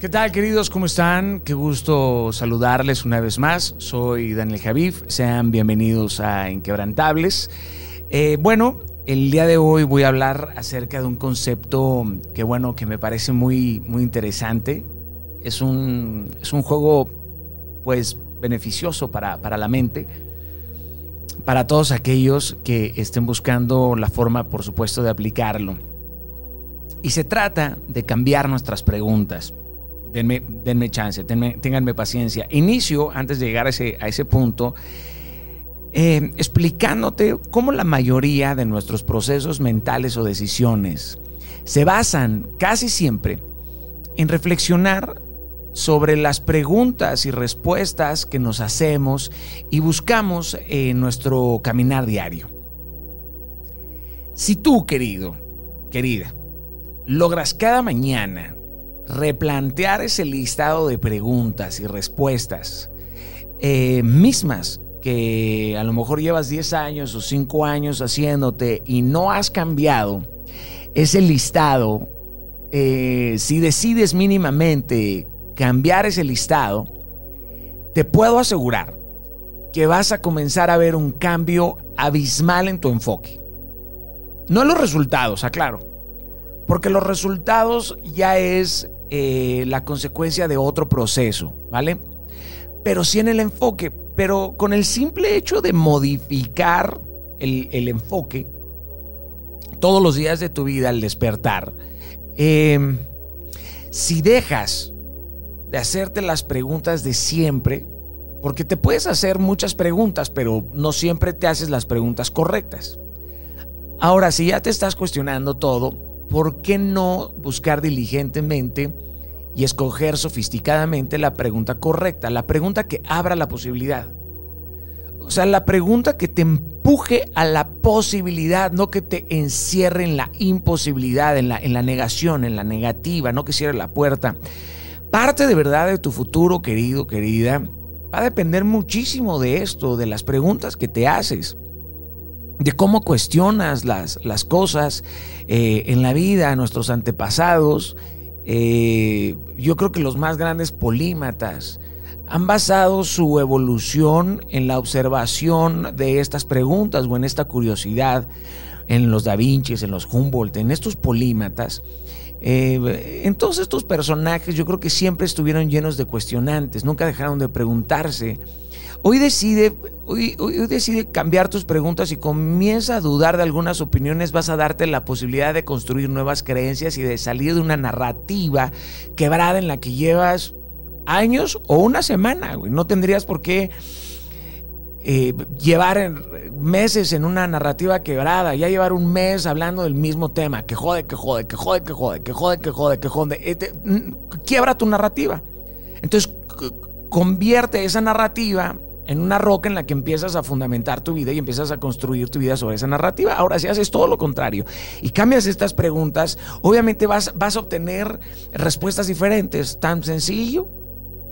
¿Qué tal queridos? ¿Cómo están? Qué gusto saludarles una vez más. Soy Daniel Javif. Sean bienvenidos a Inquebrantables. Eh, bueno, el día de hoy voy a hablar acerca de un concepto que bueno, que me parece muy, muy interesante. Es un, es un juego pues beneficioso para, para la mente. Para todos aquellos que estén buscando la forma, por supuesto, de aplicarlo. Y se trata de cambiar nuestras preguntas. Denme, denme chance, ténganme paciencia. Inicio, antes de llegar a ese, a ese punto, eh, explicándote cómo la mayoría de nuestros procesos mentales o decisiones se basan casi siempre en reflexionar sobre las preguntas y respuestas que nos hacemos y buscamos en nuestro caminar diario. Si tú, querido, querida, logras cada mañana replantear ese listado de preguntas y respuestas eh, mismas que a lo mejor llevas 10 años o 5 años haciéndote y no has cambiado ese listado, eh, si decides mínimamente cambiar ese listado, te puedo asegurar que vas a comenzar a ver un cambio abismal en tu enfoque. No los resultados, aclaro, porque los resultados ya es eh, la consecuencia de otro proceso, ¿vale? Pero sí en el enfoque, pero con el simple hecho de modificar el, enfoque todos los días de tu vida al despertar, em, si dejas de hacerte las preguntas de siempre, porque te puedes hacer muchas preguntas, pero no siempre te haces las preguntas correctas. Ahora, si ya te estás cuestionando todo, ¿por qué no buscar diligentemente y escoger sofisticadamente la pregunta correcta, la pregunta que abra la posibilidad? O sea, la pregunta que te empuje a la posibilidad, no que te encierre en la imposibilidad, en la, en la negación, en la negativa, no que cierre la puerta. Parte de verdad de tu futuro, querido, querida, va a depender muchísimo de esto, de las preguntas que te haces de cómo cuestionas las, las cosas eh, en la vida, nuestros antepasados. Eh, yo creo que los más grandes polímatas han basado su evolución en la observación de estas preguntas o en esta curiosidad, en los Da Vinci, en los Humboldt, en estos polímatas. Eh, en todos estos personajes yo creo que siempre estuvieron llenos de cuestionantes, nunca dejaron de preguntarse Hoy decide, hoy, decide cambiar tus preguntas y comienza a dudar de algunas opiniones, vas a darte la posibilidad de construir nuevas creencias y de salir de una narrativa quebrada en la que llevas años o una semana. No tendrías por qué eh, llevar meses en una narrativa quebrada, ya llevar un mes hablando del mismo tema, que jode, que jode, que jode, que jode, que jode, que jode, que jode. Este, quiebra tu narrativa. Entonces, convierte esa narrativa en una roca en la que empiezas a fundamentar tu vida y empiezas a construir tu vida sobre esa narrativa. Ahora, si haces todo lo contrario y cambias estas preguntas, obviamente vas, vas a obtener respuestas diferentes, tan sencillo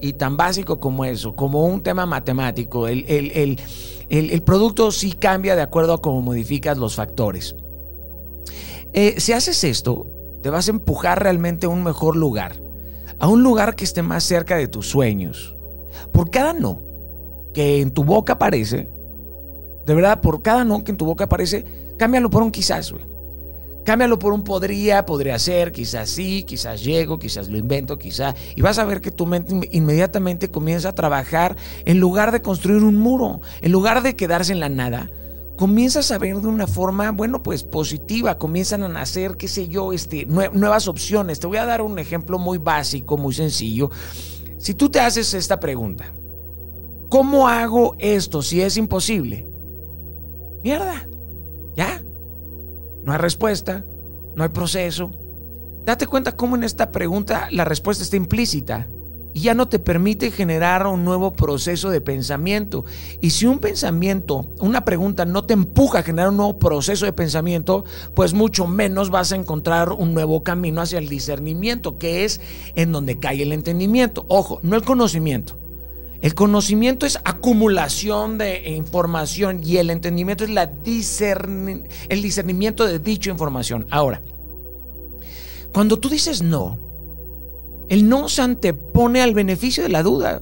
y tan básico como eso, como un tema matemático. El, el, producto sí cambia de acuerdo a cómo modificas los factores. Eh, si haces esto, te vas a empujar realmente a un mejor lugar, a un lugar que esté más cerca de tus sueños. Por cada no que en tu boca aparece, de verdad, por cada no que en tu boca aparece, cámbialo por un quizás. Cámbialo por un podría, podría ser, quizás sí, quizás llego, quizás lo invento, quizás. Y vas a ver que tu mente inmediatamente comienza a trabajar en lugar de construir un muro, en lugar de quedarse en la nada. Comienzas a ver de una forma, bueno, pues positiva, comienzan a nacer, qué sé yo, este, nuevas opciones. Te voy a dar un ejemplo muy básico, muy sencillo. Si tú te haces esta pregunta, ¿Cómo hago esto si es imposible? Mierda, ya. No hay respuesta, no hay proceso. Date cuenta cómo en esta pregunta la respuesta está implícita y ya no te permite generar un nuevo proceso de pensamiento. Y si un pensamiento, una pregunta no te empuja a generar un nuevo proceso de pensamiento, pues mucho menos vas a encontrar un nuevo camino hacia el discernimiento, que es en donde cae el entendimiento. Ojo, no el conocimiento. El conocimiento es acumulación de información y el entendimiento es el discernimiento de dicha información. Ahora, cuando tú dices no, El no se antepone al beneficio de la duda.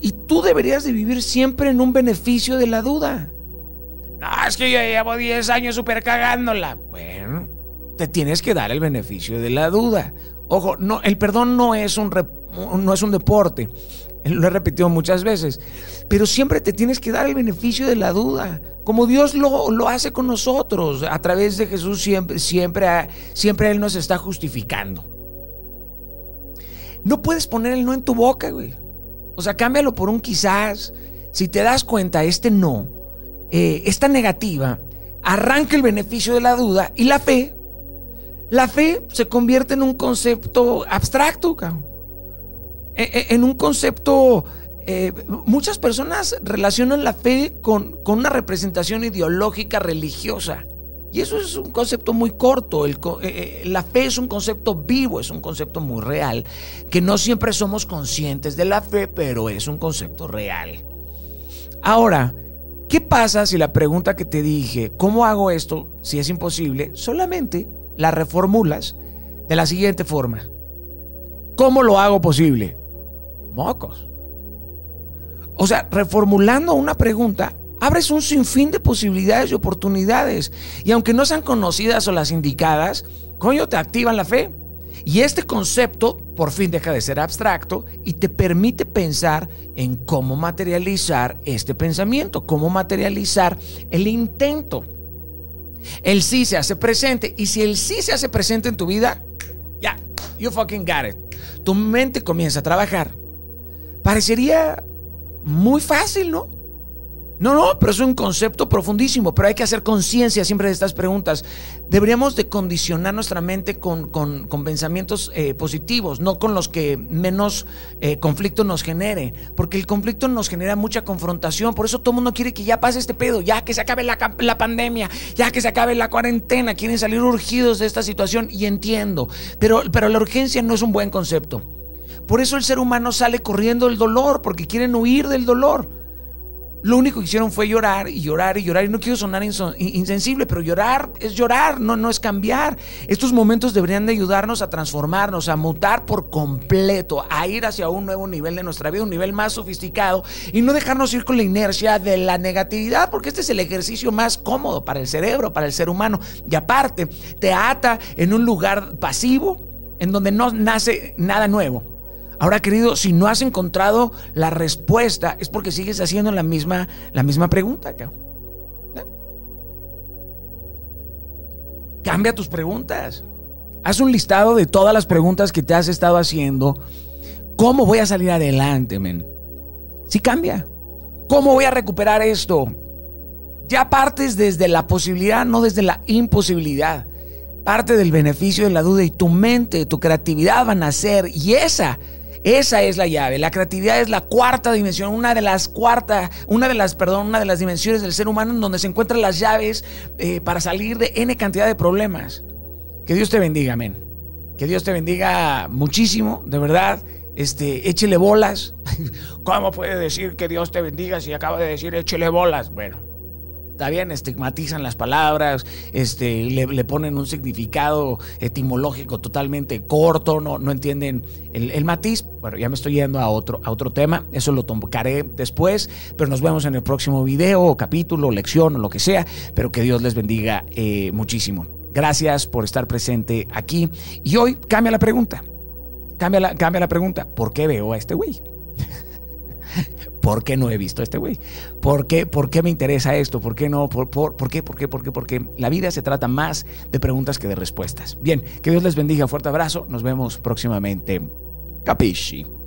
Y tú deberías de vivir siempre en un beneficio de la duda. No, es que yo llevo 10 años super cagándola. Bueno, te tienes que dar el beneficio de la duda. Ojo, no, el perdón no es un, no es un deporte. Lo he repetido muchas veces. Pero siempre te tienes que dar el beneficio de la duda. Como Dios lo, lo hace con nosotros. A través de Jesús siempre, siempre, siempre Él nos está justificando. No puedes poner el no en tu boca, güey. O sea, cámbialo por un quizás. Si te das cuenta, este no, eh, esta negativa, arranca el beneficio de la duda y la fe. La fe se convierte en un concepto abstracto, cabrón. E, e, en un concepto, eh, muchas personas relacionan la fe con, una representación ideológica religiosa. Y eso es un concepto muy corto. Eh, eh, la fe es un concepto vivo, es un concepto muy real, que no siempre somos conscientes de la fe, pero es un concepto real. Ahora, ¿qué pasa si la pregunta que te dije, ¿cómo hago esto si es imposible? Solamente la reformulas de la siguiente forma. ¿Cómo lo hago posible? Mocos. O sea, reformulando una pregunta, abres un sinfín de posibilidades y oportunidades. Y aunque no sean conocidas o las indicadas, coño, te activan la fe. Y este concepto por fin deja de ser abstracto y te permite pensar en cómo materializar este pensamiento, cómo materializar el intento. El sí se hace presente y si el sí se hace presente en tu vida, ya, you fucking got it. Tu mente comienza a trabajar Parecería muy fácil, ¿no? No, no, pero es un concepto profundísimo, pero hay que hacer conciencia siempre de estas preguntas. Deberíamos de condicionar nuestra mente con, pensamientos eh, positivos, no con los que menos eh, conflicto nos genere, porque el conflicto nos genera mucha confrontación, por eso todo el mundo quiere que ya pase este pedo, ya que se acabe la, la pandemia, ya que se acabe la cuarentena, quieren salir urgidos de esta situación y entiendo, pero, pero la urgencia no es un buen concepto. Por eso el ser humano sale corriendo del dolor, porque quieren huir del dolor. Lo único que hicieron fue llorar y llorar y llorar. Y no quiero sonar insensible, pero llorar es llorar, no, no es cambiar. Estos momentos deberían de ayudarnos a transformarnos, a mutar por completo, a ir hacia un nuevo nivel de nuestra vida, un nivel más sofisticado y no dejarnos ir con la inercia de la negatividad, porque este es el ejercicio más cómodo para el cerebro, para el ser humano. Y aparte, te ata en un lugar pasivo en donde no nace nada nuevo. Ahora, querido, si no has encontrado la respuesta, es porque sigues haciendo la misma, la misma pregunta. ¿Eh? Cambia tus preguntas. Haz un listado de todas las preguntas que te has estado haciendo. ¿Cómo voy a salir adelante, men? Sí cambia. ¿Cómo voy a recuperar esto? Ya partes desde la posibilidad, no desde la imposibilidad. Parte del beneficio de la duda y tu mente, tu creatividad van a ser. Y esa esa es la llave. La creatividad es la cuarta dimensión, una de las cuarta, una de las, perdón, una de las dimensiones del ser humano en donde se encuentran las llaves eh, para salir de n cantidad de problemas. Que Dios te bendiga, amén. Que Dios te bendiga muchísimo, de verdad. Este, échele bolas. ¿Cómo puede decir que Dios te bendiga si acaba de decir échele bolas? Bueno, bien, estigmatizan las palabras, este, le, ponen un significado etimológico totalmente corto, no, no entienden el, matiz. Bueno, ya me estoy yendo a otro, a otro tema, eso lo tocaré después, pero nos vemos en el próximo video, capítulo, lección lo que sea, pero que Dios les bendiga eh, muchísimo. Gracias por estar presente aquí. Y hoy cambia la pregunta. Cambia la, cambia la pregunta. ¿Por qué veo a este güey? ¿Por qué no he visto a este güey? ¿Por qué, ¿Por qué me interesa esto? ¿Por qué no? ¿Por, por, por qué? ¿Por qué? ¿Por qué? Porque la vida se trata más de preguntas que de respuestas. Bien, que Dios les bendiga. Fuerte abrazo. Nos vemos próximamente. Capisci.